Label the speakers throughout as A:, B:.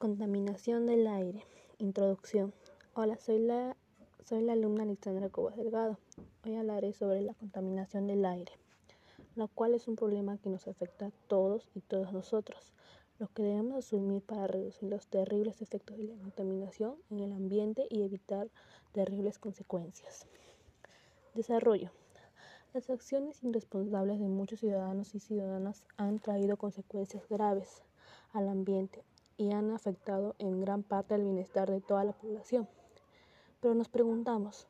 A: Contaminación del aire. Introducción. Hola, soy la, soy la alumna Alexandra Cobas Delgado. Hoy hablaré sobre la contaminación del aire, lo cual es un problema que nos afecta a todos y todas nosotros, lo que debemos asumir para reducir los terribles efectos de la contaminación en el ambiente y evitar terribles consecuencias. Desarrollo. Las acciones irresponsables de muchos ciudadanos y ciudadanas han traído consecuencias graves al ambiente y han afectado en gran parte el bienestar de toda la población. Pero nos preguntamos,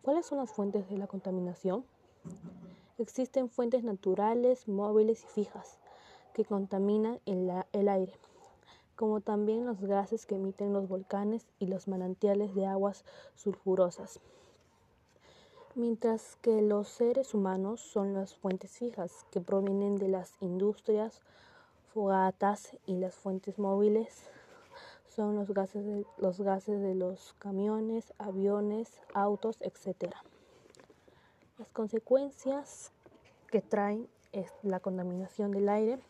A: ¿cuáles son las fuentes de la contaminación? Existen fuentes naturales, móviles y fijas que contaminan el, el aire, como también los gases que emiten los volcanes y los manantiales de aguas sulfurosas. Mientras que los seres humanos son las fuentes fijas que provienen de las industrias, fogatas y las fuentes móviles son los gases de los, gases de los camiones, aviones, autos, etc. Las consecuencias que traen es la contaminación del aire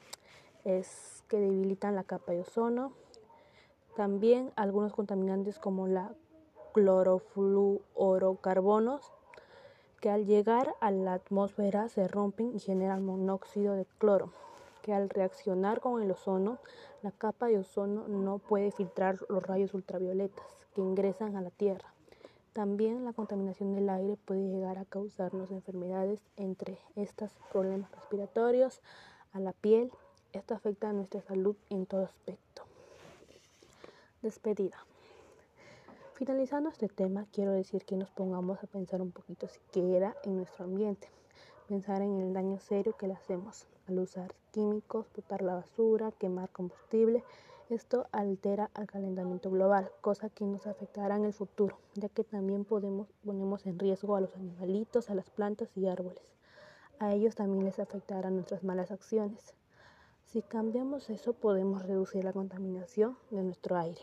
A: es que debilitan la capa de ozono. También algunos contaminantes como la clorofluorocarbonos que al llegar a la atmósfera se rompen y generan monóxido de cloro que al reaccionar con el ozono, la capa de ozono no puede filtrar los rayos ultravioletas que ingresan a la Tierra. También la contaminación del aire puede llegar a causarnos enfermedades, entre estas problemas respiratorios, a la piel. Esto afecta a nuestra salud en todo aspecto. Despedida. Finalizando este tema, quiero decir que nos pongamos a pensar un poquito siquiera en nuestro ambiente, pensar en el daño serio que le hacemos al usar químicos, botar la basura, quemar combustible. Esto altera al calentamiento global, cosa que nos afectará en el futuro, ya que también ponemos en riesgo a los animalitos, a las plantas y árboles. A ellos también les afectarán nuestras malas acciones. Si cambiamos eso, podemos reducir la contaminación de nuestro aire.